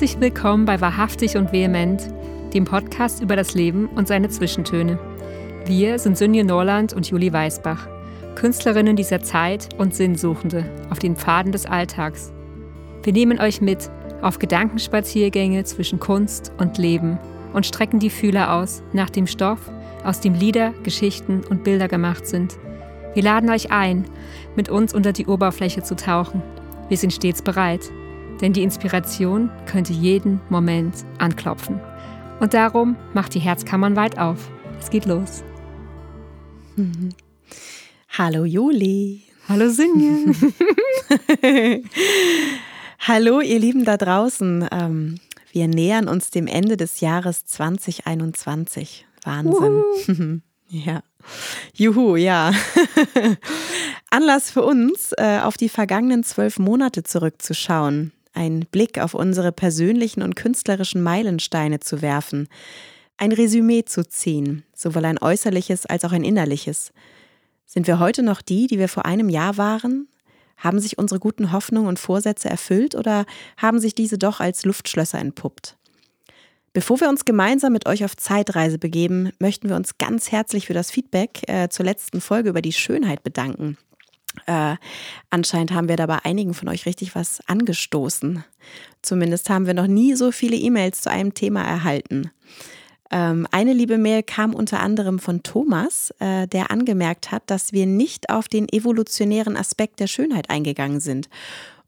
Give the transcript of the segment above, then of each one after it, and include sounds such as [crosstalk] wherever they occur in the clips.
Herzlich willkommen bei Wahrhaftig und Vehement, dem Podcast über das Leben und seine Zwischentöne. Wir sind Sünje Norland und Julie Weisbach, Künstlerinnen dieser Zeit und Sinnsuchende auf den Pfaden des Alltags. Wir nehmen euch mit auf Gedankenspaziergänge zwischen Kunst und Leben und strecken die Fühler aus nach dem Stoff, aus dem Lieder, Geschichten und Bilder gemacht sind. Wir laden euch ein, mit uns unter die Oberfläche zu tauchen. Wir sind stets bereit denn die Inspiration könnte jeden Moment anklopfen. Und darum macht die Herzkammern weit auf. Es geht los. [laughs] Hallo Juli. Hallo Sinje. [laughs] Hallo ihr Lieben da draußen. Ähm, wir nähern uns dem Ende des Jahres 2021. Wahnsinn. [laughs] Ja. Juhu, ja. Anlass für uns, äh, auf die vergangenen zwölf Monate zurückzuschauen einen Blick auf unsere persönlichen und künstlerischen Meilensteine zu werfen, ein Resümee zu ziehen, sowohl ein äußerliches als auch ein innerliches. Sind wir heute noch die, die wir vor einem Jahr waren? Haben sich unsere guten Hoffnungen und Vorsätze erfüllt oder haben sich diese doch als Luftschlösser entpuppt? Bevor wir uns gemeinsam mit euch auf Zeitreise begeben, möchten wir uns ganz herzlich für das Feedback äh, zur letzten Folge über die Schönheit bedanken. Äh, anscheinend haben wir da bei einigen von euch richtig was angestoßen. Zumindest haben wir noch nie so viele E-Mails zu einem Thema erhalten. Ähm, eine liebe Mail kam unter anderem von Thomas, äh, der angemerkt hat, dass wir nicht auf den evolutionären Aspekt der Schönheit eingegangen sind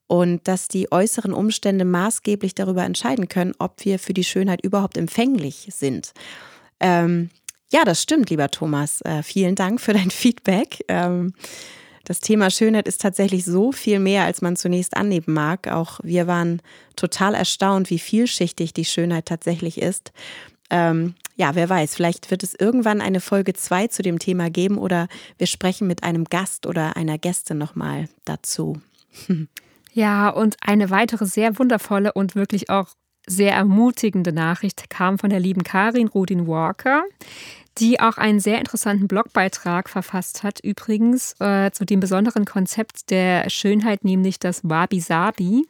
und dass die äußeren Umstände maßgeblich darüber entscheiden können, ob wir für die Schönheit überhaupt empfänglich sind. Ähm, ja, das stimmt, lieber Thomas. Äh, vielen Dank für dein [laughs] Feedback. Ähm, das Thema Schönheit ist tatsächlich so viel mehr, als man zunächst annehmen mag. Auch wir waren total erstaunt, wie vielschichtig die Schönheit tatsächlich ist. Ähm, ja, wer weiß, vielleicht wird es irgendwann eine Folge 2 zu dem Thema geben oder wir sprechen mit einem Gast oder einer Gäste nochmal dazu. [laughs] Ja, und eine weitere sehr wundervolle und wirklich auch sehr ermutigende Nachricht kam von der lieben Karin Rudin Walker die auch einen sehr interessanten Blogbeitrag verfasst hat, übrigens äh, zu dem besonderen Konzept der Schönheit, nämlich das Wabi-Sabi.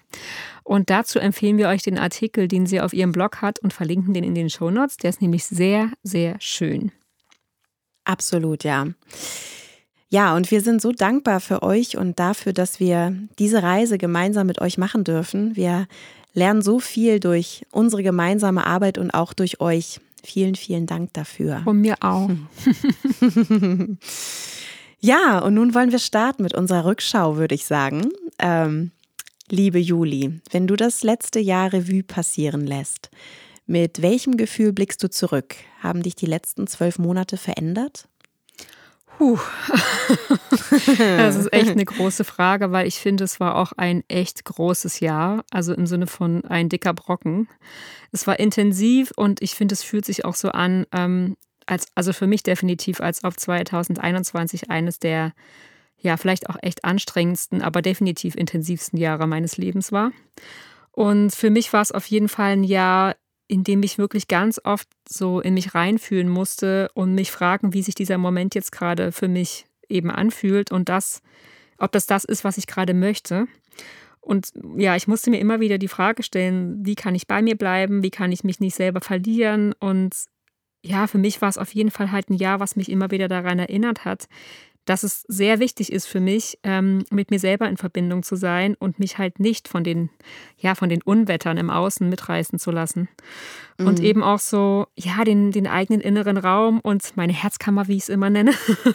Und dazu empfehlen wir euch den Artikel, den sie auf ihrem Blog hat und verlinken den in den Shownotes. Der ist nämlich sehr, sehr schön. Absolut, ja. Ja, und wir sind so dankbar für euch und dafür, dass wir diese Reise gemeinsam mit euch machen dürfen. Wir lernen so viel durch unsere gemeinsame Arbeit und auch durch euch. Vielen, vielen Dank dafür. Von mir auch. [laughs] ja, und nun wollen wir starten mit unserer Rückschau, würde ich sagen. Ähm, liebe Juli, wenn du das letzte Jahr Revue passieren lässt, mit welchem Gefühl blickst du zurück? Haben dich die letzten zwölf Monate verändert? Puh. [laughs] das ist echt eine große Frage, weil ich finde, es war auch ein echt großes Jahr. Also im Sinne von ein dicker Brocken. Es war intensiv und ich finde, es fühlt sich auch so an, ähm, als, also für mich definitiv, als ob 2021 eines der, ja, vielleicht auch echt anstrengendsten, aber definitiv intensivsten Jahre meines Lebens war. Und für mich war es auf jeden Fall ein Jahr, in dem ich wirklich ganz oft so in mich reinfühlen musste und mich fragen, wie sich dieser Moment jetzt gerade für mich eben anfühlt und das, ob das das ist, was ich gerade möchte. Und ja, ich musste mir immer wieder die Frage stellen, wie kann ich bei mir bleiben, wie kann ich mich nicht selber verlieren und ja, für mich war es auf jeden Fall halt ein Jahr, was mich immer wieder daran erinnert hat, dass es sehr wichtig ist für mich, ähm, mit mir selber in Verbindung zu sein und mich halt nicht von den, ja, von den Unwettern im Außen mitreißen zu lassen. Mhm. Und eben auch so, ja, den, den eigenen inneren Raum und meine Herzkammer, wie ich es immer nenne,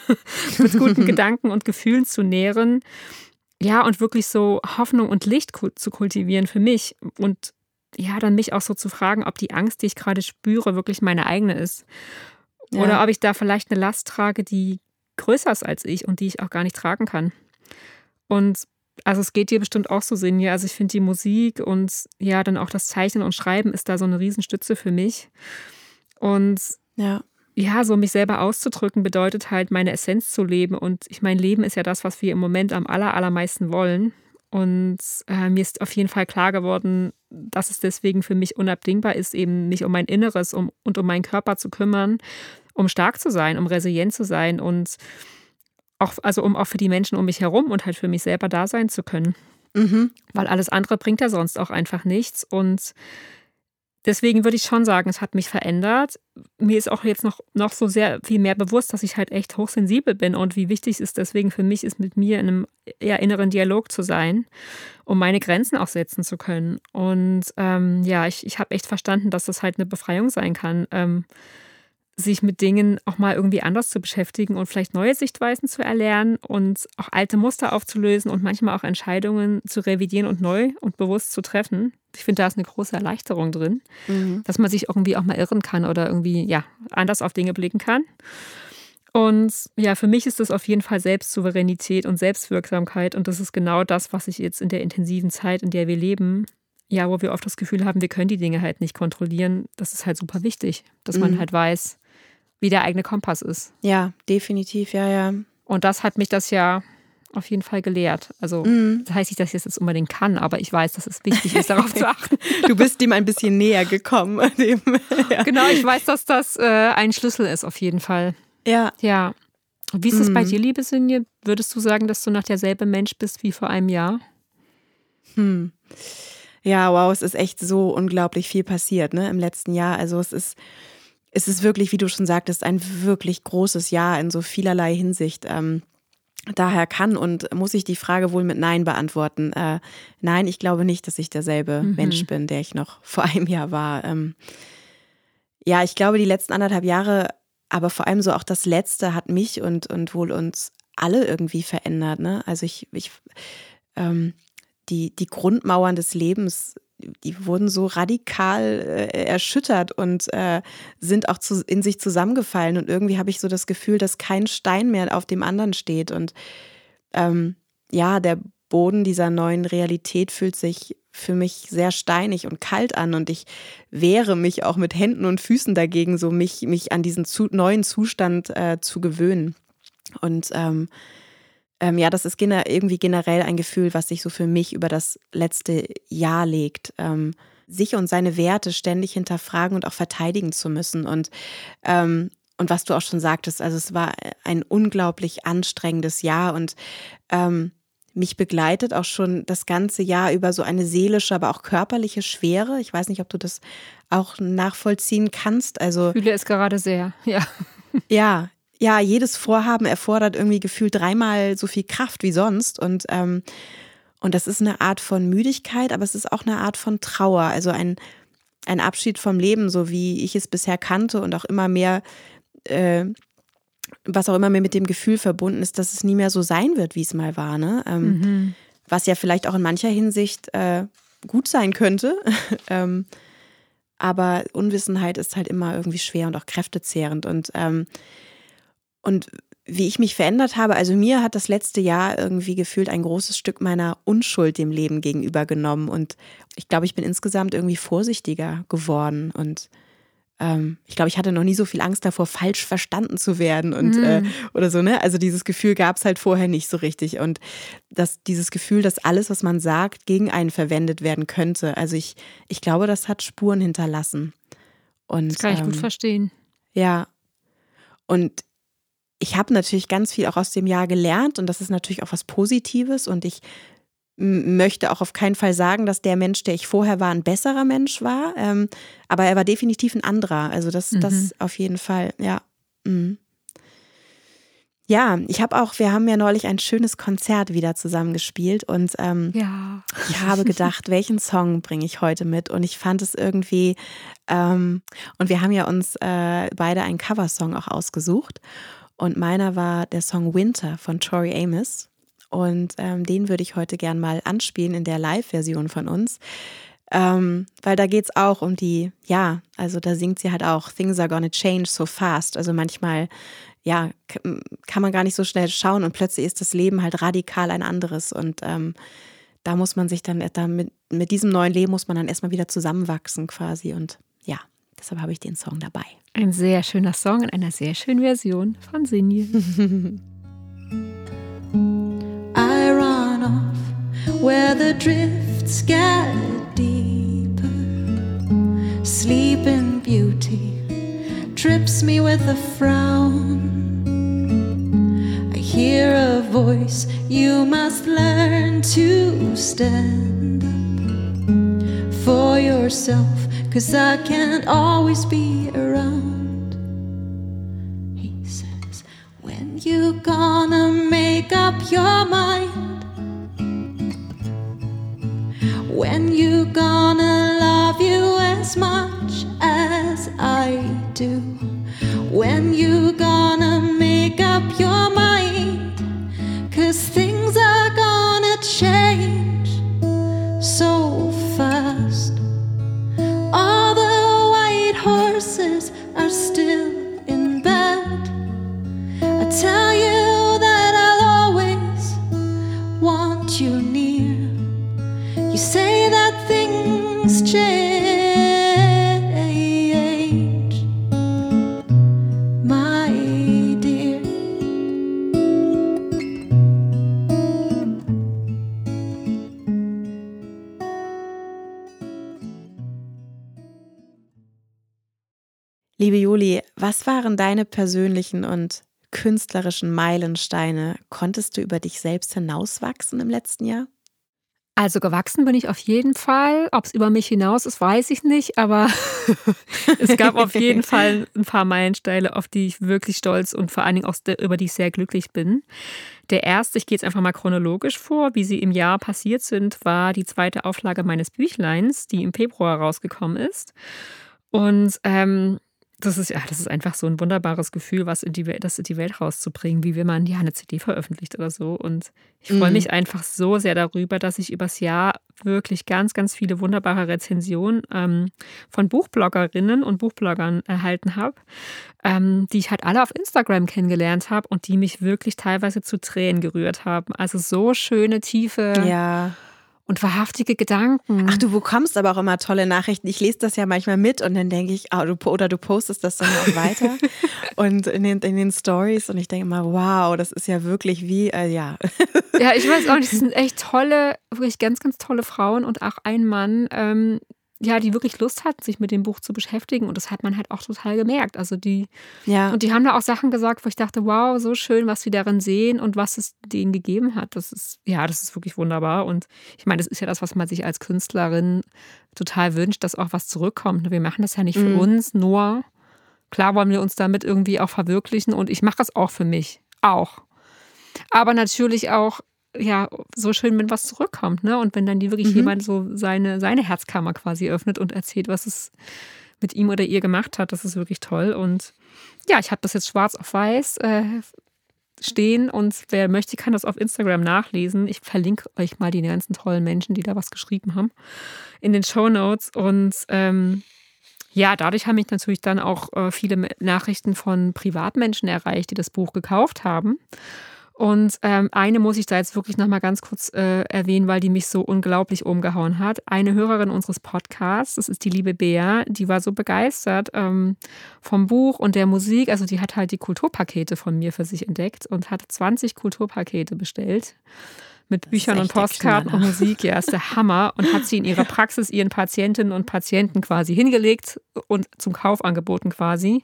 [laughs] mit guten [laughs] Gedanken und Gefühlen zu nähren. Ja, und wirklich so Hoffnung und Licht zu kultivieren für mich und ja, dann mich auch so zu fragen, ob die Angst, die ich gerade spüre, wirklich meine eigene ist. Oder ja. ob ich da vielleicht eine Last trage, die größer ist als ich und die ich auch gar nicht tragen kann. Und also es geht dir bestimmt auch so Sinn, ja. Also ich finde die Musik und ja, dann auch das Zeichnen und Schreiben ist da so eine Riesenstütze für mich. Und ja. ja, so mich selber auszudrücken bedeutet halt, meine Essenz zu leben. Und ich meine, Leben ist ja das, was wir im Moment am aller, allermeisten wollen. Und äh, mir ist auf jeden Fall klar geworden, dass es deswegen für mich unabdingbar ist, eben mich um mein Inneres um, und um meinen Körper zu kümmern um stark zu sein, um resilient zu sein und auch, also um auch für die Menschen um mich herum und halt für mich selber da sein zu können. Mhm. Weil alles andere bringt ja sonst auch einfach nichts. Und deswegen würde ich schon sagen, es hat mich verändert. Mir ist auch jetzt noch, noch so sehr viel mehr bewusst, dass ich halt echt hochsensibel bin und wie wichtig es ist deswegen für mich ist, mit mir in einem eher inneren Dialog zu sein, um meine Grenzen auch setzen zu können. Und ähm, ja, ich, ich habe echt verstanden, dass das halt eine Befreiung sein kann. Ähm, sich mit Dingen auch mal irgendwie anders zu beschäftigen und vielleicht neue Sichtweisen zu erlernen und auch alte Muster aufzulösen und manchmal auch Entscheidungen zu revidieren und neu und bewusst zu treffen. Ich finde, da ist eine große Erleichterung drin, mhm. dass man sich irgendwie auch mal irren kann oder irgendwie ja anders auf Dinge blicken kann. Und ja, für mich ist das auf jeden Fall Selbstsouveränität und Selbstwirksamkeit. Und das ist genau das, was ich jetzt in der intensiven Zeit, in der wir leben, ja, wo wir oft das Gefühl haben, wir können die Dinge halt nicht kontrollieren. Das ist halt super wichtig, dass mhm. man halt weiß, wie der eigene Kompass ist. Ja, definitiv, ja, ja. Und das hat mich das ja auf jeden Fall gelehrt. Also mm. das heißt nicht, dass ich das unbedingt kann, aber ich weiß, dass es wichtig ist, darauf zu [laughs] achten. Du bist ihm ein bisschen näher gekommen. Dem, [laughs] ja. Genau, ich weiß, dass das äh, ein Schlüssel ist, auf jeden Fall. Ja. Ja. Wie ist es mm. bei dir, liebe Sinje? Würdest du sagen, dass du noch derselbe Mensch bist wie vor einem Jahr? Hm. Ja, wow, es ist echt so unglaublich viel passiert, ne, im letzten Jahr. Also es ist es ist wirklich, wie du schon sagtest, ein wirklich großes Jahr in so vielerlei Hinsicht. Ähm, daher kann und muss ich die Frage wohl mit Nein beantworten. Äh, nein, ich glaube nicht, dass ich derselbe mhm. Mensch bin, der ich noch [laughs] vor einem Jahr war. Ähm, ja, ich glaube, die letzten anderthalb Jahre, aber vor allem so auch das letzte, hat mich und, und wohl uns alle irgendwie verändert. Ne? Also ich, ich ähm, die, die Grundmauern des Lebens die wurden so radikal äh, erschüttert und äh, sind auch zu, in sich zusammengefallen. Und irgendwie habe ich so das Gefühl, dass kein Stein mehr auf dem anderen steht. Und ähm, ja, der Boden dieser neuen Realität fühlt sich für mich sehr steinig und kalt an. Und ich wehre mich auch mit Händen und Füßen dagegen, so mich, mich an diesen zu, neuen Zustand äh, zu gewöhnen. Und ähm, ähm, ja, das ist irgendwie generell ein Gefühl, was sich so für mich über das letzte Jahr legt. Ähm, sich und seine Werte ständig hinterfragen und auch verteidigen zu müssen. Und, ähm, und was du auch schon sagtest, also es war ein unglaublich anstrengendes Jahr und ähm, mich begleitet auch schon das ganze Jahr über so eine seelische, aber auch körperliche Schwere. Ich weiß nicht, ob du das auch nachvollziehen kannst. Also ich fühle es gerade sehr, [laughs] ja. Ja, ja, jedes Vorhaben erfordert irgendwie gefühlt dreimal so viel Kraft wie sonst. Und, ähm, und das ist eine Art von Müdigkeit, aber es ist auch eine Art von Trauer. Also ein, ein Abschied vom Leben, so wie ich es bisher kannte und auch immer mehr, äh, was auch immer mehr mit dem Gefühl verbunden ist, dass es nie mehr so sein wird, wie es mal war. Ne? Ähm, mhm. Was ja vielleicht auch in mancher Hinsicht äh, gut sein könnte. [laughs] ähm, aber Unwissenheit ist halt immer irgendwie schwer und auch kräftezehrend. Und ähm, und wie ich mich verändert habe, also mir hat das letzte Jahr irgendwie gefühlt ein großes Stück meiner Unschuld dem Leben gegenüber genommen. Und ich glaube, ich bin insgesamt irgendwie vorsichtiger geworden. Und ähm, ich glaube, ich hatte noch nie so viel Angst davor, falsch verstanden zu werden und mhm. äh, oder so, ne? Also dieses Gefühl gab es halt vorher nicht so richtig. Und dass dieses Gefühl, dass alles, was man sagt, gegen einen verwendet werden könnte. Also ich, ich glaube, das hat Spuren hinterlassen. Und, das kann ich ähm, gut verstehen. Ja. Und ich habe natürlich ganz viel auch aus dem Jahr gelernt und das ist natürlich auch was Positives und ich möchte auch auf keinen Fall sagen, dass der Mensch, der ich vorher war, ein besserer Mensch war, ähm, aber er war definitiv ein anderer. Also das, mhm. das auf jeden Fall, ja. Mhm. Ja, ich habe auch, wir haben ja neulich ein schönes Konzert wieder zusammengespielt und ähm, ja. ich habe gedacht, [laughs] welchen Song bringe ich heute mit? Und ich fand es irgendwie, ähm, und wir haben ja uns äh, beide einen Coversong auch ausgesucht. Und meiner war der Song Winter von Tori Amos. Und ähm, den würde ich heute gern mal anspielen in der Live-Version von uns. Ähm, weil da geht es auch um die, ja, also da singt sie halt auch, Things are gonna change so fast. Also manchmal, ja, kann man gar nicht so schnell schauen und plötzlich ist das Leben halt radikal ein anderes. Und ähm, da muss man sich dann, da mit, mit diesem neuen Leben muss man dann erstmal wieder zusammenwachsen quasi. Und ja, deshalb habe ich den Song dabei. Ein sehr schöner Song in einer sehr schönen Version von Sinje. [laughs] I run off where the drifts get deeper. Sleep in beauty trips me with a frown. I hear a voice, you must learn to stand up for yourself cause I can't always be around. He says, When you gonna make up your mind? When you gonna love you as much as I do? When you gonna make up your mind? Cause things are gonna change tell you that I'll always want you near. You say that things change, my dear. Liebe Juli, was waren deine persönlichen und künstlerischen Meilensteine? Konntest du über dich selbst hinauswachsen im letzten Jahr? Also gewachsen bin ich auf jeden Fall. Ob es über mich hinaus ist, weiß ich nicht, aber [laughs] es gab auf jeden [laughs] Fall ein paar Meilensteine, auf die ich wirklich stolz und vor allen Dingen auch über die ich sehr glücklich bin. Der erste, ich gehe jetzt einfach mal chronologisch vor, wie sie im Jahr passiert sind, war die zweite Auflage meines Büchleins, die im Februar rausgekommen ist. Und ähm, das ist ja, das ist einfach so ein wunderbares Gefühl, was in die Welt, das in die Welt rauszubringen, wie wenn man ja eine CD veröffentlicht oder so. Und ich freue Mhm. mich einfach so sehr darüber, dass ich übers Jahr wirklich ganz, ganz viele wunderbare Rezensionen ähm, von Buchbloggerinnen und Buchbloggern erhalten habe, ähm, die ich halt alle auf Instagram kennengelernt habe und die mich wirklich teilweise zu Tränen gerührt haben. Also so schöne, tiefe Ja. Und wahrhaftige Gedanken. Ach, du bekommst aber auch immer tolle Nachrichten. Ich lese das ja manchmal mit und dann denke ich, ah, du, oder du postest das dann auch weiter [laughs] und in den, in den Stories und ich denke immer, wow, das ist ja wirklich wie, äh, ja. Ja, ich weiß auch nicht, [laughs] das sind echt tolle, wirklich ganz, ganz tolle Frauen und auch ein Mann, ähm, ja, die wirklich Lust hatten, sich mit dem Buch zu beschäftigen und das hat man halt auch total gemerkt. Also die, Ja. und die haben da auch Sachen gesagt, wo ich dachte, wow, so schön, was sie darin sehen und was es denen gegeben hat. Das ist, ja, das ist wirklich wunderbar. Und ich meine, das ist ja das, was man sich als Künstlerin total wünscht, dass auch was zurückkommt. Wir machen das ja nicht für Mhm. uns, nur klar wollen wir uns damit irgendwie auch verwirklichen und ich mache das auch für mich. Auch. Aber natürlich auch, ja, so schön, wenn was zurückkommt, ne? Und wenn dann die wirklich Mhm. jemand so seine, seine Herzkammer quasi öffnet und erzählt, was es mit ihm oder ihr gemacht hat, das ist wirklich toll. Und ja, ich habe das jetzt schwarz auf weiß äh, stehen und wer möchte, kann das auf Instagram nachlesen. Ich verlinke euch mal die ganzen tollen Menschen, die da was geschrieben haben, in den Show Notes. Und ähm, ja, dadurch haben mich natürlich dann auch äh, viele Nachrichten von Privatmenschen erreicht, die das Buch gekauft haben. Und ähm, eine muss ich da jetzt wirklich nochmal ganz kurz äh, erwähnen, weil die mich so unglaublich umgehauen hat. Eine Hörerin unseres Podcasts, das ist die liebe Bea, die war so begeistert ähm, vom Buch und der Musik. Also die hat halt die Kulturpakete von mir für sich entdeckt und hat 20 Kulturpakete bestellt mit Büchern und Postkarten und. Musik. Ja, ist der Hammer. Und hat sie in ihrer Praxis ihren Patientinnen und Patienten quasi hingelegt und zum Kauf angeboten quasi.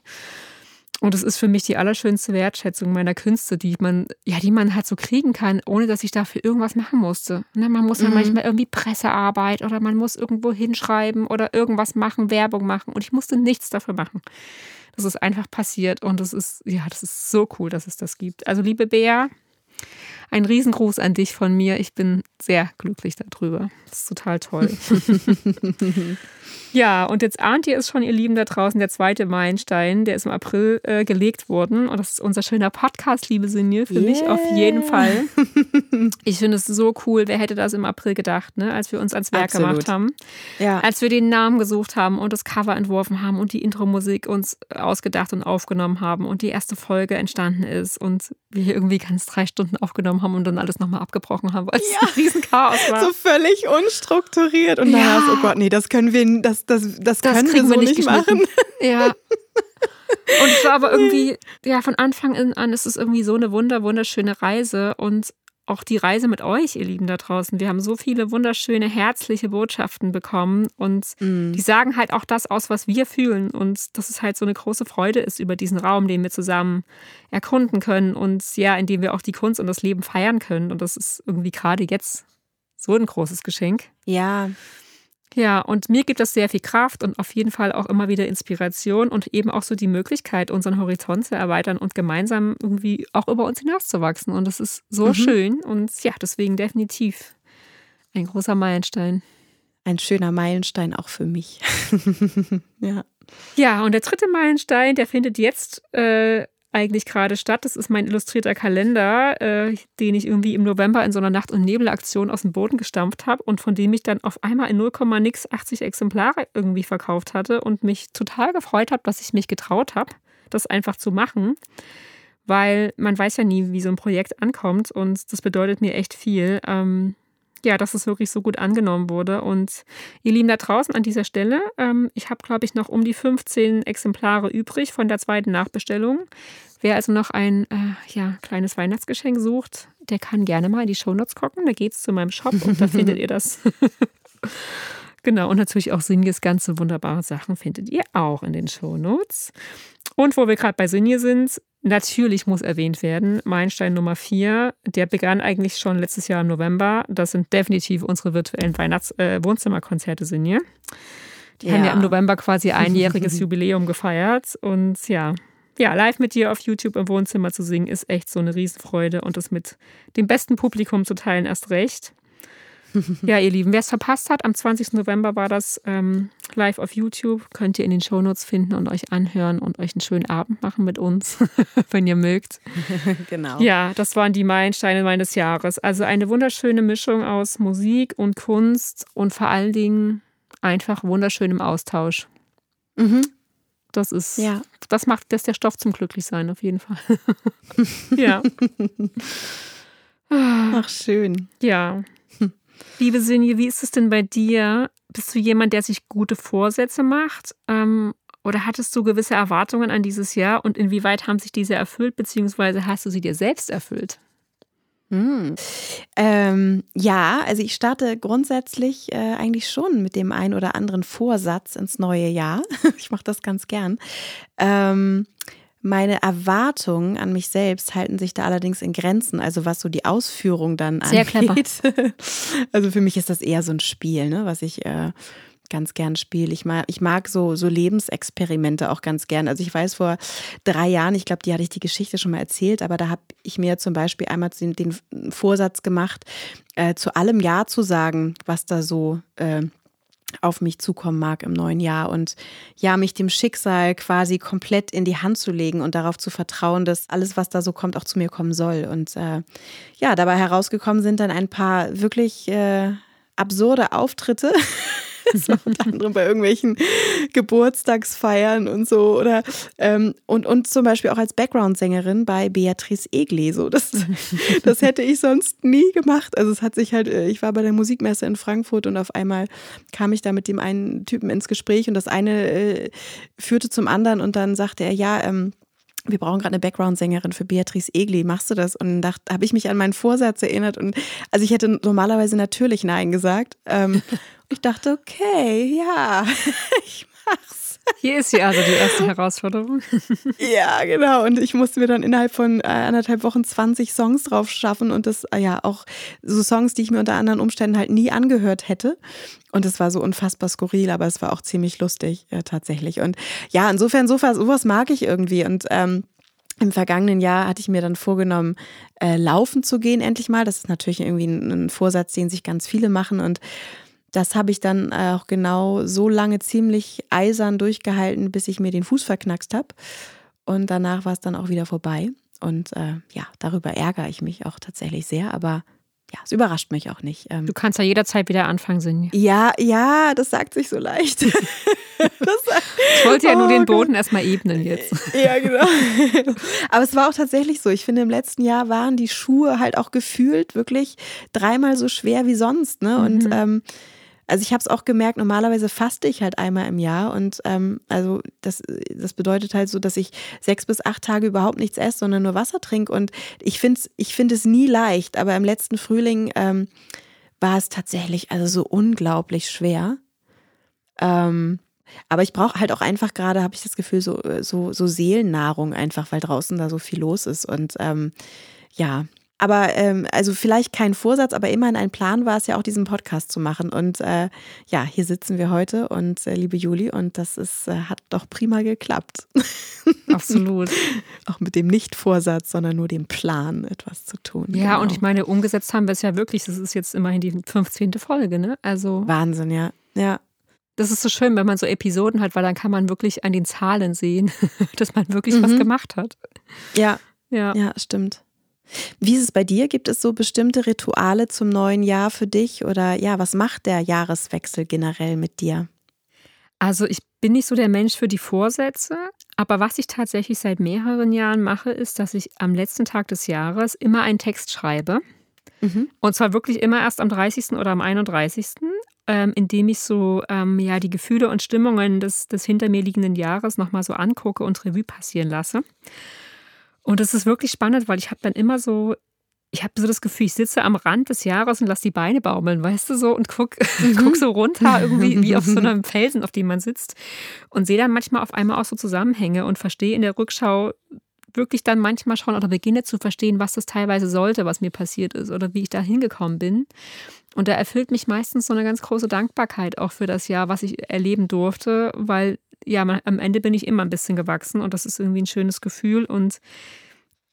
Und es ist für mich die allerschönste Wertschätzung meiner Künste, die man, ja, die man halt so kriegen kann, ohne dass ich dafür irgendwas machen musste. Ne, man muss ja Mhm. manchmal irgendwie Pressearbeit oder man muss irgendwo hinschreiben oder irgendwas machen, Werbung machen. Und ich musste nichts dafür machen. Das ist einfach passiert und das ist, ja, das ist so cool, dass es das gibt. Also, liebe Bea, ein Riesengruß an dich von mir. Ich bin sehr glücklich darüber. Das ist total toll. [laughs] ja, und jetzt ahnt ihr es schon, ihr Lieben da draußen, der zweite Meilenstein, der ist im April äh, gelegt worden. Und das ist unser schöner Podcast, liebe Sinje, für mich auf jeden Yeah. Fall. [laughs] Ich finde es so cool. Wer hätte das im April gedacht, ne? als wir uns ans Werk Absolut. gemacht haben? Ja. Als wir den Namen gesucht haben und das Cover entworfen haben und die Intro-Musik uns ausgedacht und aufgenommen haben und die erste Folge entstanden ist und wir hier irgendwie ganz drei Stunden aufgenommen haben und dann alles nochmal abgebrochen haben, weil es ein Riesenchaos war. So völlig unstrukturiert und dann Ja. war's, oh Gott, nee, das können wir, das, das, das, das können wir so nicht geschnitten. machen. [laughs] Ja. Und es war aber irgendwie, ja, von Anfang an ist es irgendwie so eine wunder, wunderschöne Reise und auch die Reise mit euch, ihr Lieben da draußen. Wir haben so viele wunderschöne, herzliche Botschaften bekommen und die sagen halt auch das aus, was wir fühlen und dass es halt so eine große Freude ist über diesen Raum, den wir zusammen erkunden können und ja, in dem wir auch die Kunst und das Leben feiern können. Und das ist irgendwie gerade jetzt so ein großes Geschenk. Ja, Ja, und mir gibt das sehr viel Kraft und auf jeden Fall auch immer wieder Inspiration und eben auch so die Möglichkeit, unseren Horizont zu erweitern und gemeinsam irgendwie auch über uns hinauszuwachsen. Und das ist so mhm. schön und ja, deswegen definitiv ein großer Meilenstein. Ein schöner Meilenstein auch für mich. [laughs] ja. Ja, und der dritte Meilenstein, der findet jetzt äh, eigentlich gerade statt. Das ist mein illustrierter Kalender, äh, den ich irgendwie im November in so einer Nacht- und Nebelaktion aus dem Boden gestampft habe und von dem ich dann auf einmal in 0, nix 80 Exemplare irgendwie verkauft hatte und mich total gefreut habe, dass ich mich getraut habe, das einfach zu machen. Weil man weiß ja nie, wie so ein Projekt ankommt und das bedeutet mir echt viel. Ähm, ja, dass es wirklich so gut angenommen wurde. Und ihr Lieben da draußen an dieser Stelle, ähm, ich habe, glaube ich, noch um die 15 Exemplare übrig von der zweiten Nachbestellung. Wer also noch ein äh, ja, kleines Weihnachtsgeschenk sucht, der kann gerne mal in die Shownotes gucken. Da geht es zu meinem Shop und da findet ihr das. [laughs] genau, und natürlich auch Sinjes ganze wunderbare Sachen findet ihr auch in den Shownotes. Und wo wir gerade bei Sinje sind, Natürlich muss erwähnt werden, Meilenstein Nummer 4, der begann eigentlich schon letztes Jahr im November. Das sind definitiv unsere virtuellen Weihnachts-Wohnzimmerkonzerte, äh, sind hier. Die ja. haben ja im November quasi [laughs] einjähriges Jubiläum gefeiert. Und ja, ja, live mit dir auf YouTube im Wohnzimmer zu singen, ist echt so eine Riesenfreude und das mit dem besten Publikum zu teilen erst recht. [laughs] ja, ihr Lieben, wer es verpasst hat, am 20. November war das ähm, live auf YouTube. Könnt ihr in den Shownotes finden und euch anhören und euch einen schönen Abend machen mit uns, [laughs] wenn ihr mögt. [laughs] genau. Ja, das waren die Meilensteine meines Jahres. Also eine wunderschöne Mischung aus Musik und Kunst und vor allen Dingen einfach wunderschönem Austausch. Mhm. Das ist, ja. das macht das der Stoff zum Glücklichsein auf jeden Fall. ja. Ach, schön. Ja. Liebe Sinje, wie ist es denn bei dir? Bist du jemand, der sich gute Vorsätze macht? Ähm, oder hattest du gewisse Erwartungen an dieses Jahr und inwieweit haben sich diese erfüllt, beziehungsweise hast du sie dir selbst erfüllt? Hm. Ähm, ja, also ich starte grundsätzlich äh, eigentlich schon mit dem einen oder anderen Vorsatz ins neue Jahr. [laughs] ich mache das ganz gern. Ähm, meine Erwartungen an mich selbst halten sich da allerdings in Grenzen, also was so die Ausführung dann Sehr angeht. Clever. [laughs] Also für mich ist das eher so ein Spiel, ne, was ich äh, ganz gern spiele. Ich mag, ich mag so, so Lebensexperimente auch ganz gern. Also ich weiß vor drei Jahren, ich glaube, die hatte ich die Geschichte schon mal erzählt, aber da habe ich mir zum Beispiel einmal den, den Vorsatz gemacht, äh, zu allem Ja zu sagen, was da so äh, auf mich zukommen mag im neuen Jahr und ja, mich dem Schicksal quasi komplett in die Hand zu legen und darauf zu vertrauen, dass alles, was da so kommt, auch zu mir kommen soll. Und äh, ja, dabei herausgekommen sind dann ein paar wirklich äh, absurde Auftritte. [laughs] [laughs] so unter anderem bei irgendwelchen Geburtstagsfeiern und so oder ähm, und, und zum Beispiel auch als Background-Sängerin bei Beatrice Egli. So, das, [laughs] das hätte ich sonst nie gemacht. Also es hat sich halt, äh, ich war bei der Musikmesse in Frankfurt und auf einmal kam ich da mit dem einen Typen ins Gespräch und das eine äh, führte zum anderen und dann sagte er, ja, ähm, wir brauchen gerade eine Background-Sängerin für Beatrice Egli, machst du das? Und dann habe ich mich an meinen Vorsatz erinnert und also ich hätte normalerweise natürlich Nein gesagt. Ähm, [laughs] ich dachte, okay, ja, [laughs] ich mach's. Hier ist sie also die erste Herausforderung. [laughs] ja, genau. Und ich musste mir dann innerhalb von äh, anderthalb Wochen 20 Songs drauf schaffen und das, äh, ja, auch so Songs, die ich mir unter anderen Umständen halt nie angehört hätte. Und es war so unfassbar skurril, aber es war auch ziemlich lustig, ja, tatsächlich. Und ja, insofern, sowas, sowas mag ich irgendwie. Und ähm, im vergangenen Jahr hatte ich mir dann vorgenommen, äh, laufen zu gehen, endlich mal. Das ist natürlich irgendwie ein, ein Vorsatz, den sich ganz viele machen. Und das habe ich dann auch genau so lange ziemlich eisern durchgehalten, bis ich mir den Fuß verknackst habe. Und danach war es dann auch wieder vorbei. Und äh, ja, darüber ärgere ich mich auch tatsächlich sehr, aber ja, es überrascht mich auch nicht. Ähm, du kannst ja jederzeit wieder anfangen, Sinja. Ja, ja, das sagt sich so leicht. [laughs] das, ich wollte ja oh, nur den Boden Gott. erstmal ebnen jetzt. Ja, genau. [laughs] Aber es war auch tatsächlich so. Ich finde, im letzten Jahr waren die Schuhe halt auch gefühlt wirklich dreimal so schwer wie sonst. Ne? Und mhm. ähm, also ich habe es auch gemerkt, normalerweise faste ich halt einmal im Jahr und ähm, also das, das bedeutet halt so, dass ich sechs bis acht Tage überhaupt nichts esse, sondern nur Wasser trinke und ich finde es ich find es nie leicht, aber im letzten Frühling ähm, war es tatsächlich also so unglaublich schwer. Ähm, aber ich brauche halt auch einfach gerade, habe ich das Gefühl, so, so, so Seelennahrung einfach, weil draußen da so viel los ist und ähm, ja, Aber ähm, also vielleicht kein Vorsatz, aber immerhin ein Plan war es ja auch, diesen Podcast zu machen. Und äh, ja, hier sitzen wir heute und äh, liebe Juli, und das ist, äh, hat doch prima geklappt. [laughs] Absolut. auch mit dem Nicht-Vorsatz, sondern nur dem Plan, etwas zu tun. Ja, genau. und ich meine, umgesetzt haben wir es ja wirklich. Das ist jetzt immerhin die 15. Folge, ne? Also. Wahnsinn, ja. Ja. Das ist so schön, wenn man so Episoden hat, weil dann kann man wirklich an den Zahlen sehen, [laughs] dass man wirklich mhm. was gemacht hat. Ja. Ja. Ja, stimmt. Wie ist es bei dir? Gibt es so bestimmte Rituale zum neuen Jahr für dich? Oder ja, was macht der Jahreswechsel generell mit dir? Also ich bin nicht so der Mensch für die Vorsätze, aber was ich tatsächlich seit mehreren Jahren mache, ist, dass ich am letzten Tag des Jahres immer einen Text schreibe. Mhm. Und zwar wirklich immer erst am 30. oder am 31. Ähm, indem ich so ähm, ja, die Gefühle und Stimmungen des, des hinter mir liegenden Jahres nochmal so angucke und Revue passieren lasse. Und es ist wirklich spannend, weil ich habe dann immer so, ich habe so das Gefühl, ich sitze am Rand des Jahres und lasse die Beine baumeln, weißt du so, und guck, [laughs] mhm. guck so runter, irgendwie wie auf so [laughs] einem Felsen, auf dem man sitzt. Und sehe dann manchmal auf einmal auch so Zusammenhänge und verstehe in der Rückschau wirklich dann manchmal schon oder beginne zu verstehen, was das teilweise sollte, was mir passiert ist oder wie ich da hingekommen bin. Und da erfüllt mich meistens so eine ganz große Dankbarkeit auch für das Jahr, was ich erleben durfte, weil ja, man, am Ende bin ich immer ein bisschen gewachsen und das ist irgendwie ein schönes Gefühl. Und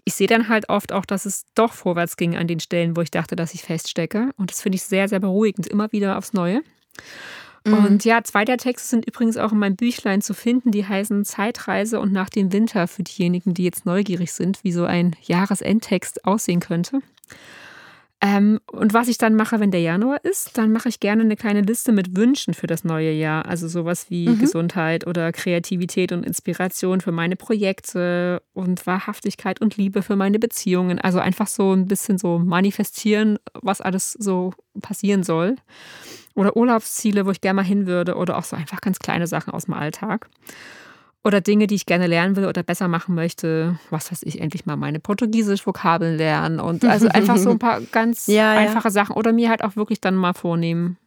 ich sehe dann halt oft auch, dass es doch vorwärts ging an den Stellen, wo ich dachte, dass ich feststecke. Und das finde ich sehr, sehr beruhigend, immer wieder aufs Neue. Mhm. Und ja, zwei der Texte sind übrigens auch in meinem Büchlein zu finden. Die heißen Zeitreise und nach dem Winter für diejenigen, die jetzt neugierig sind, wie so ein Jahresendtext aussehen könnte. Ähm, und was ich dann mache, wenn der Januar ist, dann mache ich gerne eine kleine Liste mit Wünschen für das neue Jahr. Also sowas wie mhm. Gesundheit oder Kreativität und Inspiration für meine Projekte und Wahrhaftigkeit und Liebe für meine Beziehungen. Also einfach so ein bisschen so manifestieren, was alles so passieren soll. Oder Urlaubsziele, wo ich gerne mal hin würde oder auch so einfach ganz kleine Sachen aus dem Alltag. Oder Dinge, die ich gerne lernen will oder besser machen möchte. Was weiß ich, endlich mal meine Portugiesisch-Vokabeln lernen. Und also einfach so ein paar [laughs] ganz ja, einfache ja. Sachen. Oder mir halt auch wirklich dann mal vornehmen,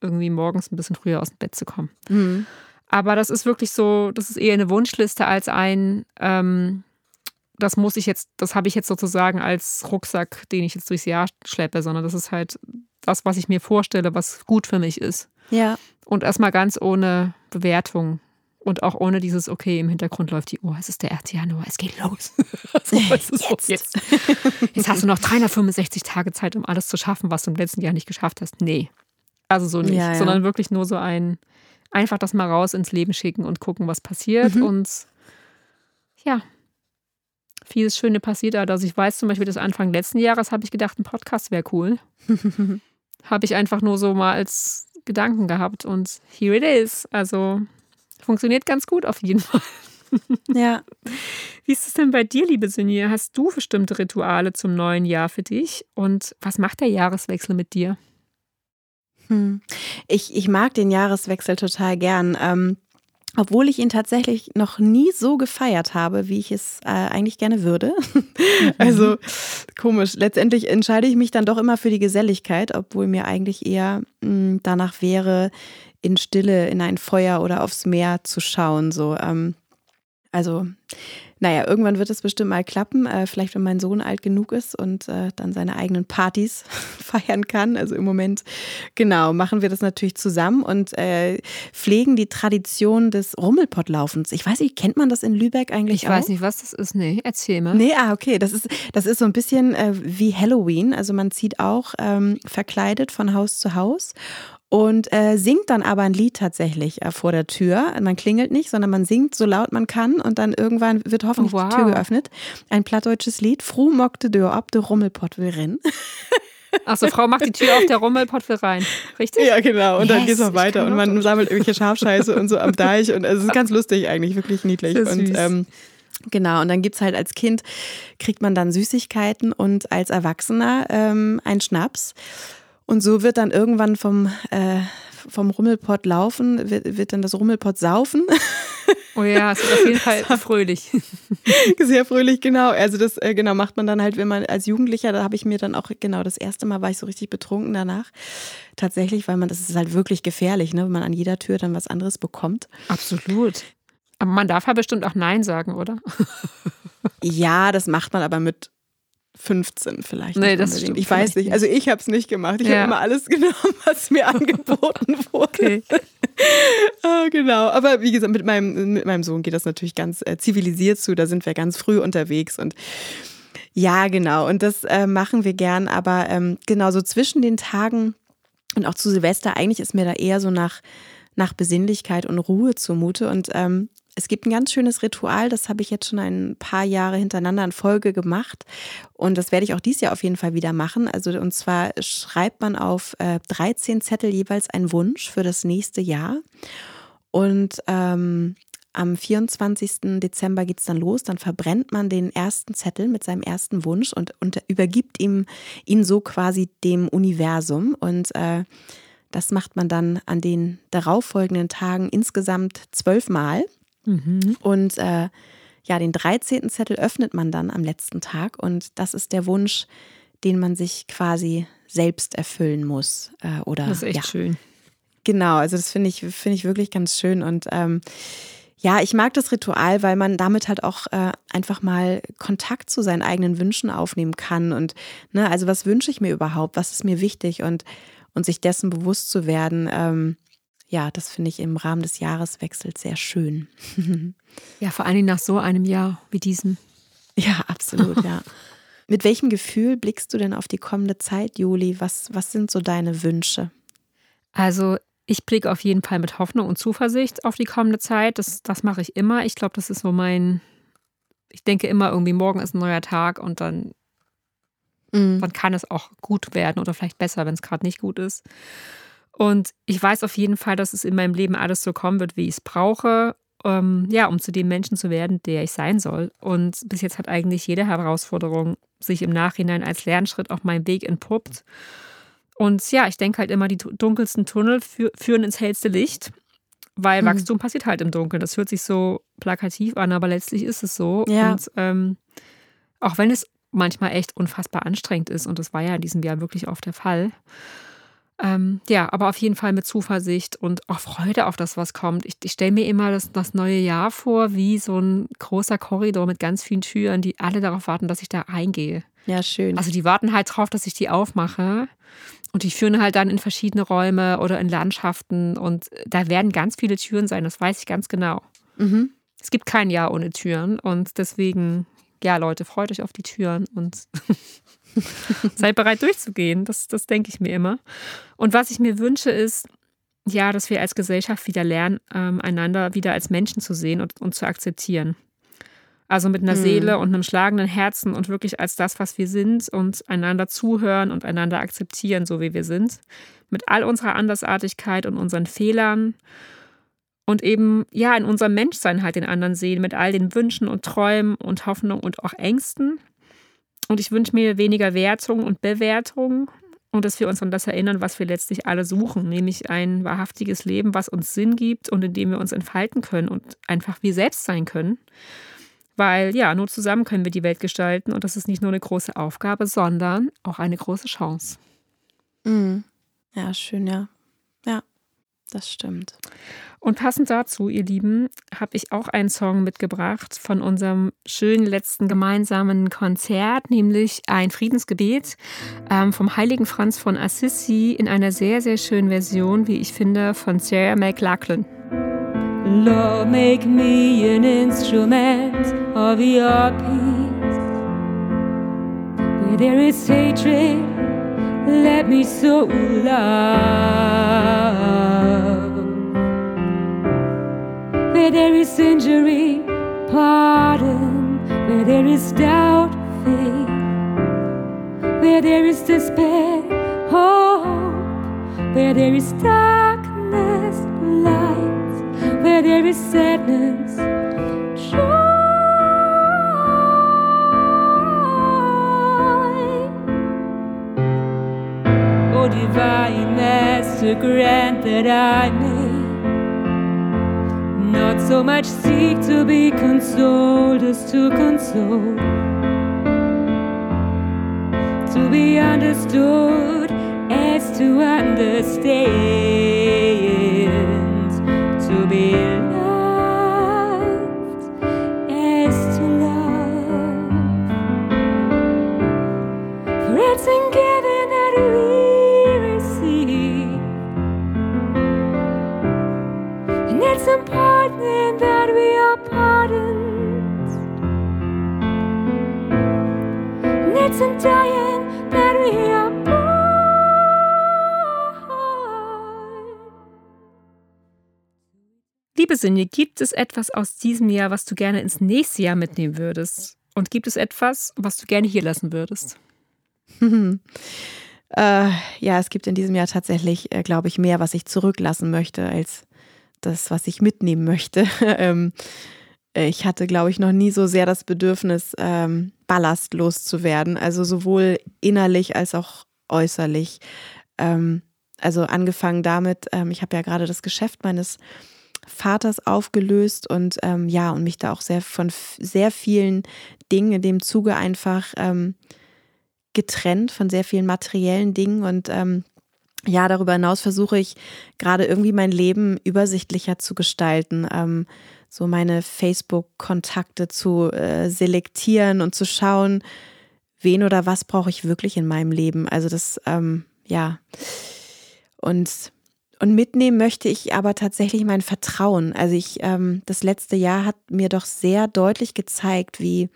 irgendwie morgens ein bisschen früher aus dem Bett zu kommen. Mhm. Aber das ist wirklich so, das ist eher eine Wunschliste als ein, ähm, das muss ich jetzt, das habe ich jetzt sozusagen als Rucksack, den ich jetzt durchs Jahr schleppe, sondern das ist halt das, was ich mir vorstelle, was gut für mich ist. Ja. Und erstmal ganz ohne Bewertung und auch ohne dieses, okay, im Hintergrund läuft die Uhr, es ist der 1. Januar, es geht los. [laughs] so, jetzt. So, jetzt. jetzt hast du noch 365 Tage Zeit, um alles zu schaffen, was du im letzten Jahr nicht geschafft hast. Nee. Also so nicht, ja, ja. sondern wirklich nur so ein, einfach das mal raus ins Leben schicken und gucken, was passiert. Mhm. Und ja, vieles Schöne passiert da. Also ich weiß zum Beispiel, dass Anfang letzten Jahres habe ich gedacht, ein Podcast wäre cool. [laughs] habe ich einfach nur so mal als Gedanken gehabt und here it is. Also Funktioniert ganz gut auf jeden Fall. [laughs] Ja. Wie ist es denn bei dir, liebe Sinje? Hast du bestimmte Rituale zum neuen Jahr für dich? Und was macht der Jahreswechsel mit dir? Hm. Ich, ich mag den Jahreswechsel total gern. Ähm, obwohl ich ihn tatsächlich noch nie so gefeiert habe, wie ich es äh, eigentlich gerne würde. [laughs] also komisch. Letztendlich entscheide ich mich dann doch immer für die Geselligkeit, obwohl mir eigentlich eher mh, hm, danach wäre, in Stille in ein Feuer oder aufs Meer zu schauen. So, ähm, also, naja, irgendwann wird es bestimmt mal klappen. Äh, vielleicht, wenn mein Sohn alt genug ist und äh, dann seine eigenen Partys [laughs] feiern kann. Also im Moment, genau, machen wir das natürlich zusammen und äh, pflegen die Tradition des Rummelpottlaufens. Ich weiß nicht, kennt man das in Lübeck eigentlich ich auch? Ich weiß nicht, was das ist. Nee, erzähl mal. Nee, ah, okay. Das ist, das ist so ein bisschen äh, wie Halloween. Also man zieht auch ähm, verkleidet von Haus zu Haus und äh, singt dann aber ein Lied tatsächlich äh, vor der Tür. Man klingelt nicht, sondern man singt so laut man kann und dann irgendwann wird hoffentlich oh, wow. die Tür geöffnet. Ein plattdeutsches Lied. Fru mock de Deur ab de Rummelpott will rennen. Achso, Frau macht die Tür auf, der Rummelpott will rein. Richtig? Ja, genau. Und yes, dann geht es noch weiter und man sammelt irgendwelche Schafscheiße und so am Deich. Und es ist ganz lustig eigentlich, wirklich niedlich. Und ähm, Genau, und dann gibt es halt als Kind, kriegt man dann Süßigkeiten und als Erwachsener ähm, einen Schnaps. Und so wird dann irgendwann vom, äh, vom Rummelpott laufen, wird, wird dann das Rummelpott saufen. [laughs] Oh ja, es ist auf jeden Fall [laughs] fröhlich. Sehr fröhlich, genau. Also das äh, genau macht man dann halt, wenn man als Jugendlicher, da habe ich mir dann auch genau das erste Mal war ich so richtig betrunken danach. Tatsächlich, weil man das ist halt wirklich gefährlich, ne, wenn man an jeder Tür dann was anderes bekommt. Absolut. Aber man darf ja bestimmt auch Nein sagen, oder? ja, das macht man aber mit 15 vielleicht. Nee, das unbedingt. stimmt Ich weiß nicht. Also ich habe es nicht gemacht. Ich Ja. habe immer alles [laughs] genommen, was mir [laughs] angeboten wurde. Okay. [laughs] Ah, genau. Aber wie gesagt, mit meinem, mit meinem Sohn geht das natürlich ganz äh, zivilisiert zu. Da sind wir ganz früh unterwegs und ja, genau. Und das äh, machen wir gern. Aber ähm, genau so zwischen den Tagen und auch zu Silvester, eigentlich ist mir da eher so nach, nach Besinnlichkeit und Ruhe zumute. Und ähm, es gibt ein ganz schönes Ritual, das habe ich jetzt schon ein paar Jahre hintereinander in Folge gemacht. Und das werde ich auch dieses Jahr auf jeden Fall wieder machen. Also, und zwar schreibt man auf äh, 13 Zettel jeweils einen Wunsch für das nächste Jahr. Und ähm, am 24. Dezember geht es dann los. Dann verbrennt man den ersten Zettel mit seinem ersten Wunsch und, und übergibt ihm ihn so quasi dem Universum. Und äh, das macht man dann an den darauffolgenden Tagen insgesamt zwölfmal. Und äh, ja, den 13. Zettel öffnet man dann am letzten Tag. Und das ist der Wunsch, den man sich quasi selbst erfüllen muss. Äh, oder, Das ist echt ja, schön. Genau, also das finde ich, finde ich wirklich ganz schön. Und ähm, ja, ich mag das Ritual, weil man damit halt auch äh, einfach mal Kontakt zu seinen eigenen Wünschen aufnehmen kann. Und ne, also was wünsche ich mir überhaupt? Was ist mir wichtig? Und, und sich dessen bewusst zu werden, ähm, ja, das finde ich im Rahmen des Jahreswechsels sehr schön. Ja, vor allen Dingen nach so einem Jahr wie diesem. Ja, absolut, ja. [laughs] Mit welchem Gefühl blickst du denn auf die kommende Zeit, Juli? Was, was sind so deine Wünsche? Also ich blicke auf jeden Fall mit Hoffnung und Zuversicht auf die kommende Zeit. Das, das mache ich immer. Ich glaube, das ist so mein, ich denke immer irgendwie, morgen ist ein neuer Tag und dann, Mhm. dann kann es auch gut werden oder vielleicht besser, wenn es gerade nicht gut ist. Und ich weiß auf jeden Fall, dass es in meinem Leben alles so kommen wird, wie ich es brauche. Ähm, ja, um zu dem Menschen zu werden, der ich sein soll. Und bis jetzt hat eigentlich jede Herausforderung sich im Nachhinein als Lernschritt auf meinem Weg entpuppt. Und ja, ich denke halt immer, die dunkelsten Tunnel fü führen ins hellste Licht, weil Mhm. Wachstum passiert halt im Dunkeln. Das hört sich so plakativ an, aber letztlich ist es so. Ja. Und ähm, auch wenn es manchmal echt unfassbar anstrengend ist, und das war ja in diesem Jahr wirklich oft der Fall. Ähm, ja, aber auf jeden Fall mit Zuversicht und auch Freude auf das, was kommt. Ich, ich stelle mir immer das, das neue Jahr vor, wie so ein großer Korridor mit ganz vielen Türen, die alle darauf warten, dass ich da reingehe. Ja, schön. Also die warten halt drauf, dass ich die aufmache. Und die führen halt dann in verschiedene Räume oder in Landschaften. Und da werden ganz viele Türen sein, das weiß ich ganz genau. mhm. Es gibt kein Jahr ohne Türen. Und deswegen, ja, Leute, freut euch auf die Türen und [laughs] seid bereit durchzugehen. Das, das denke ich mir immer. Und was ich mir wünsche, ist, ja, dass wir als Gesellschaft wieder lernen, ähm, einander wieder als Menschen zu sehen und, und zu akzeptieren. Also mit einer Mhm. Seele und einem schlagenden Herzen und wirklich als das, was wir sind und einander zuhören und einander akzeptieren, so wie wir sind. Mit all unserer Andersartigkeit und unseren Fehlern. Und eben, ja, in unserem Menschsein halt den anderen sehen, mit all den Wünschen und Träumen und Hoffnungen und auch Ängsten. Und ich wünsche mir weniger Wertung und Bewertung und dass wir uns an das erinnern, was wir letztlich alle suchen, nämlich ein wahrhaftiges Leben, was uns Sinn gibt und in dem wir uns entfalten können und einfach wir selbst sein können. Weil ja, nur zusammen können wir die Welt gestalten und das ist nicht nur eine große Aufgabe, sondern auch eine große Chance. Mhm. Ja, schön, ja. Ja, das stimmt. Und passend dazu, ihr Lieben, habe ich auch einen Song mitgebracht von unserem schönen letzten gemeinsamen Konzert, nämlich ein Friedensgebet ähm, vom heiligen Franz von Assisi in einer sehr, sehr schönen Version, wie ich finde, von Sarah McLachlan. Lord, make me an instrument of your peace. Where there is hatred, let me sow love. Where there is injury, pardon. Where there is doubt, faith. Where there is despair, hope. Where there is darkness, light. Where there is sadness, joy. O divine master, grant that I may not so much seek to be consoled as to console, to be understood as to understand, to be Sinje, gibt es etwas aus diesem Jahr, was du gerne ins nächste Jahr mitnehmen würdest? Und gibt es etwas, was du gerne hier lassen würdest? [laughs] Äh, ja, es gibt in diesem Jahr tatsächlich, äh, glaube ich, mehr, was ich zurücklassen möchte, als das, was ich mitnehmen möchte. [laughs] ähm, ich hatte, glaube ich, noch nie so sehr das Bedürfnis, ähm, ballastlos zu werden. Also sowohl innerlich als auch äußerlich. Ähm, also angefangen damit, ähm, ich habe ja gerade das Geschäft meines Vaters aufgelöst und ähm, ja, und mich da auch sehr von sehr vielen Dingen in dem Zuge einfach ähm, getrennt von sehr vielen materiellen Dingen und ähm, ja, darüber hinaus versuche ich gerade irgendwie mein Leben übersichtlicher zu gestalten, ähm, so meine Facebook-Kontakte zu äh, selektieren und zu schauen, wen oder was brauche ich wirklich in meinem Leben. Also das, ähm, ja. Und, und mitnehmen möchte ich aber tatsächlich mein Vertrauen. Also ich, ähm, das letzte Jahr hat mir doch sehr deutlich gezeigt, wie,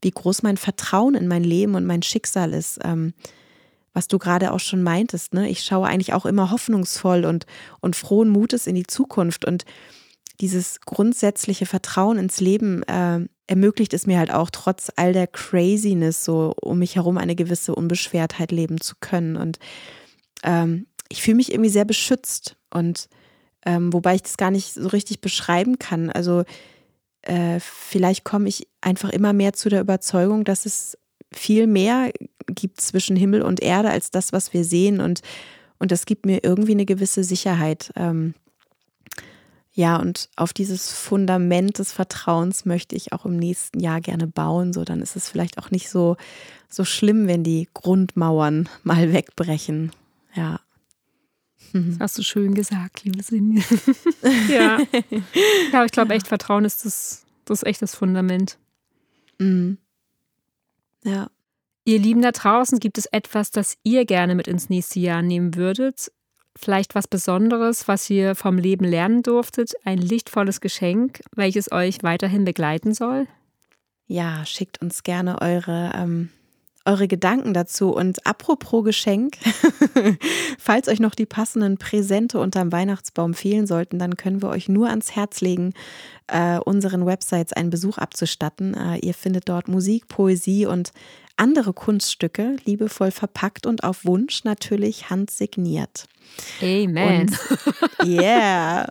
wie groß mein Vertrauen in mein Leben und mein Schicksal ist. Ähm, was du gerade auch schon meintest, ne? Ich schaue eigentlich auch immer hoffnungsvoll und, und frohen Mutes in die Zukunft. Und dieses grundsätzliche Vertrauen ins Leben äh, ermöglicht es mir halt auch, trotz all der Craziness so um mich herum eine gewisse Unbeschwertheit leben zu können. Und ähm, ich fühle mich irgendwie sehr beschützt. Und ähm, wobei ich das gar nicht so richtig beschreiben kann. Also äh, vielleicht komme ich einfach immer mehr zu der Überzeugung, dass es viel mehr gibt zwischen Himmel und Erde als das, was wir sehen. Und, und das gibt mir irgendwie eine gewisse Sicherheit. Ähm, ja, und auf dieses Fundament des Vertrauens möchte ich auch im nächsten Jahr gerne bauen. So, dann ist es vielleicht auch nicht so, so schlimm, wenn die Grundmauern [laughs] mal wegbrechen. Ja. Das hast du schön gesagt, liebe Sinje. [laughs] ja. ja, ich glaube echt, Vertrauen ist das, das ist echt das Fundament. Mhm. Ja. Ihr Lieben da draußen, gibt es etwas, das ihr gerne mit ins nächste Jahr nehmen würdet? Vielleicht was Besonderes, was ihr vom Leben lernen durftet? Ein lichtvolles Geschenk, welches euch weiterhin begleiten soll? Ja, schickt uns gerne eure ähm, eure Gedanken dazu. Und apropos Geschenk, [laughs] falls euch noch die passenden Präsente unterm Weihnachtsbaum fehlen sollten, dann können wir euch nur ans Herz legen, äh, unseren Websites einen Besuch abzustatten. Äh, ihr findet dort Musik, Poesie und andere Kunststücke, liebevoll verpackt und auf Wunsch natürlich handsigniert. Amen. Und, [laughs] yeah.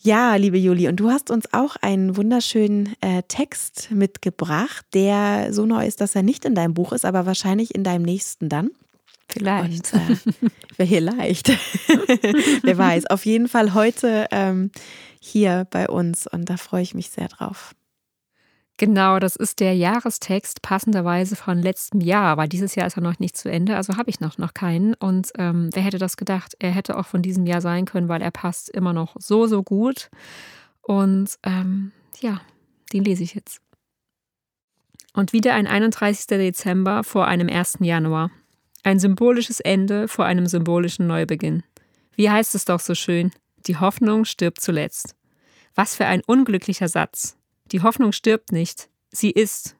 Ja, liebe Juli, und du hast uns auch einen wunderschönen äh, Text mitgebracht, der so neu ist, dass er nicht in deinem Buch ist, aber wahrscheinlich in deinem nächsten dann. Vielleicht. Und, äh, vielleicht. [laughs] Wer weiß. Auf jeden Fall heute ähm, hier bei uns und da freue ich mich sehr drauf. Genau, das ist der Jahrestext passenderweise von letztem Jahr, weil dieses Jahr ist er noch nicht zu Ende, also habe ich noch, noch keinen. Und ähm, wer hätte das gedacht? Er hätte auch von diesem Jahr sein können, weil er passt immer noch so, so gut. Und ähm, ja, den lese ich jetzt. Und wieder ein 31. Dezember vor einem 1. Januar. Ein symbolisches Ende vor einem symbolischen Neubeginn. Wie heißt es doch so schön? Die Hoffnung stirbt zuletzt. Was für ein unglücklicher Satz. Die Hoffnung stirbt nicht, sie ist,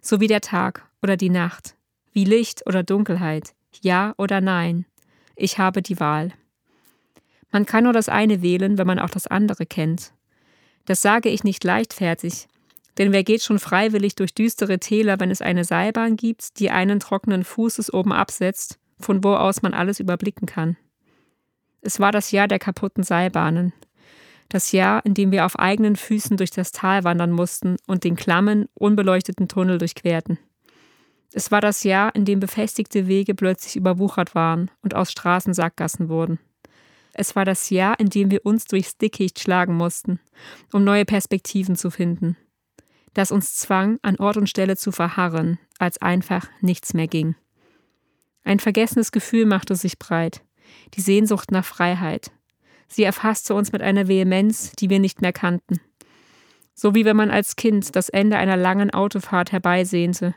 so wie der Tag oder die Nacht, wie Licht oder Dunkelheit, ja oder nein. Ich habe die Wahl. Man kann nur das eine wählen, wenn man auch das andere kennt. Das sage ich nicht leichtfertig, denn wer geht schon freiwillig durch düstere Täler, wenn es eine Seilbahn gibt, die einen trockenen Fußes oben absetzt, von wo aus man alles überblicken kann? Es war das Jahr der kaputten Seilbahnen, das Jahr, in dem wir auf eigenen Füßen durch das Tal wandern mussten und den klammen, unbeleuchteten Tunnel durchquerten. Es war das Jahr, in dem befestigte Wege plötzlich überwuchert waren und aus Straßen Sackgassen wurden. Es war das Jahr, in dem wir uns durchs Dickicht schlagen mussten, um neue Perspektiven zu finden, das uns zwang, an Ort und Stelle zu verharren, als einfach nichts mehr ging. Ein vergessenes Gefühl machte sich breit, die Sehnsucht nach Freiheit, Sie erfasste uns mit einer Vehemenz, die wir nicht mehr kannten. So wie wenn man als Kind das Ende einer langen Autofahrt herbeisehnte,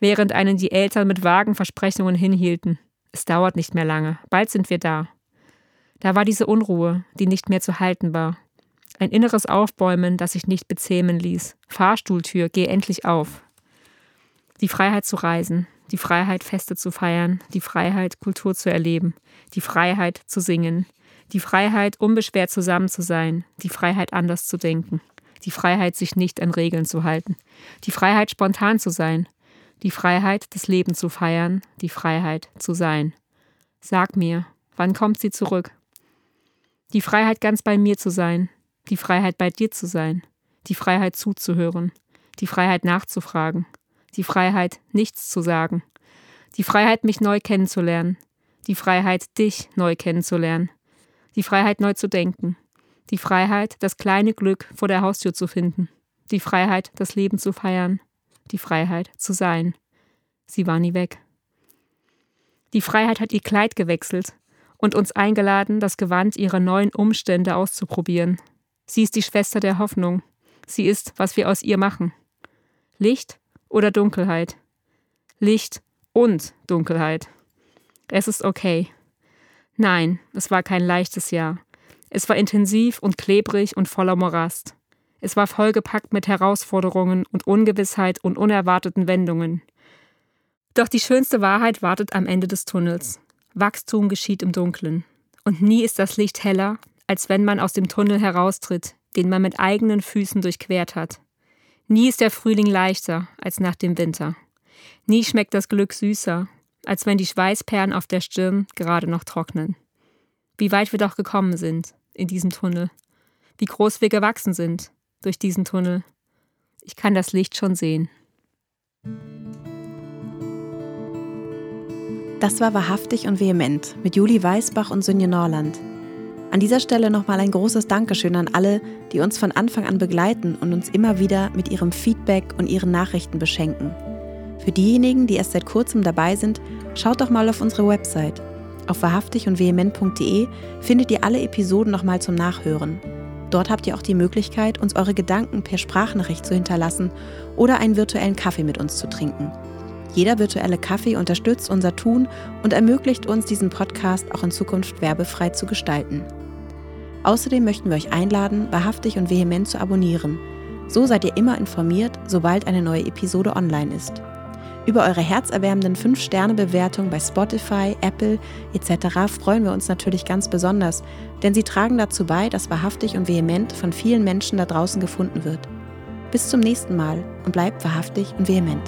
während einen die Eltern mit vagen Versprechungen hinhielten. Es dauert nicht mehr lange, bald sind wir da. Da war diese Unruhe, die nicht mehr zu halten war. Ein inneres Aufbäumen, das sich nicht bezähmen ließ. Fahrstuhltür, geh endlich auf. Die Freiheit zu reisen, die Freiheit, Feste zu feiern, die Freiheit, Kultur zu erleben, die Freiheit zu singen, die Freiheit, unbeschwert zusammen zu sein, die Freiheit, anders zu denken, die Freiheit, sich nicht an Regeln zu halten, die Freiheit, spontan zu sein, die Freiheit, das Leben zu feiern, die Freiheit zu sein. Sag mir, wann kommt sie zurück? Die Freiheit, ganz bei mir zu sein, die Freiheit, bei dir zu sein, die Freiheit zuzuhören, die Freiheit nachzufragen, die Freiheit, nichts zu sagen, die Freiheit, mich neu kennenzulernen, die Freiheit, dich neu kennenzulernen, die Freiheit, neu zu denken, die Freiheit, das kleine Glück vor der Haustür zu finden, die Freiheit, das Leben zu feiern, die Freiheit zu sein. Sie war nie weg. Die Freiheit hat ihr Kleid gewechselt und uns eingeladen, das Gewand ihrer neuen Umstände auszuprobieren. Sie ist die Schwester der Hoffnung. Sie ist, was wir aus ihr machen. Licht oder Dunkelheit? Licht und Dunkelheit. Es ist okay. Nein, es war kein leichtes Jahr. Es war intensiv und klebrig und voller Morast. Es war vollgepackt mit Herausforderungen und Ungewissheit und unerwarteten Wendungen. Doch die schönste Wahrheit wartet am Ende des Tunnels. Wachstum geschieht im Dunkeln. Und nie ist das Licht heller, als wenn man aus dem Tunnel heraustritt, den man mit eigenen Füßen durchquert hat. Nie ist der Frühling leichter als nach dem Winter. Nie schmeckt das Glück süßer, als wenn die Schweißperlen auf der Stirn gerade noch trocknen. Wie weit wir doch gekommen sind in diesem Tunnel. Wie groß wir gewachsen sind, durch diesen Tunnel. Ich kann das Licht schon sehen. Das war wahrhaftig und vehement mit Juli Weißbach und Sünje Norland. An dieser Stelle nochmal ein großes Dankeschön an alle, die uns von Anfang an begleiten und uns immer wieder mit ihrem Feedback und ihren Nachrichten beschenken. Für diejenigen, die erst seit kurzem dabei sind, schaut doch mal auf unsere Website. Auf wahrhaftig und vehement.de findet ihr alle Episoden nochmal zum Nachhören. Dort habt ihr auch die Möglichkeit, uns eure Gedanken per Sprachnachricht zu hinterlassen oder einen virtuellen Kaffee mit uns zu trinken. Jeder virtuelle Kaffee unterstützt unser Tun und ermöglicht uns, diesen Podcast auch in Zukunft werbefrei zu gestalten. Außerdem möchten wir euch einladen, wahrhaftig und vehement zu abonnieren. So seid ihr immer informiert, sobald eine neue Episode online ist. Über eure herzerwärmenden 5-Sterne-Bewertungen bei Spotify, Apple etc. freuen wir uns natürlich ganz besonders, denn sie tragen dazu bei, dass wahrhaftig und vehement von vielen Menschen da draußen gefunden wird. Bis zum nächsten Mal und bleibt wahrhaftig und vehement.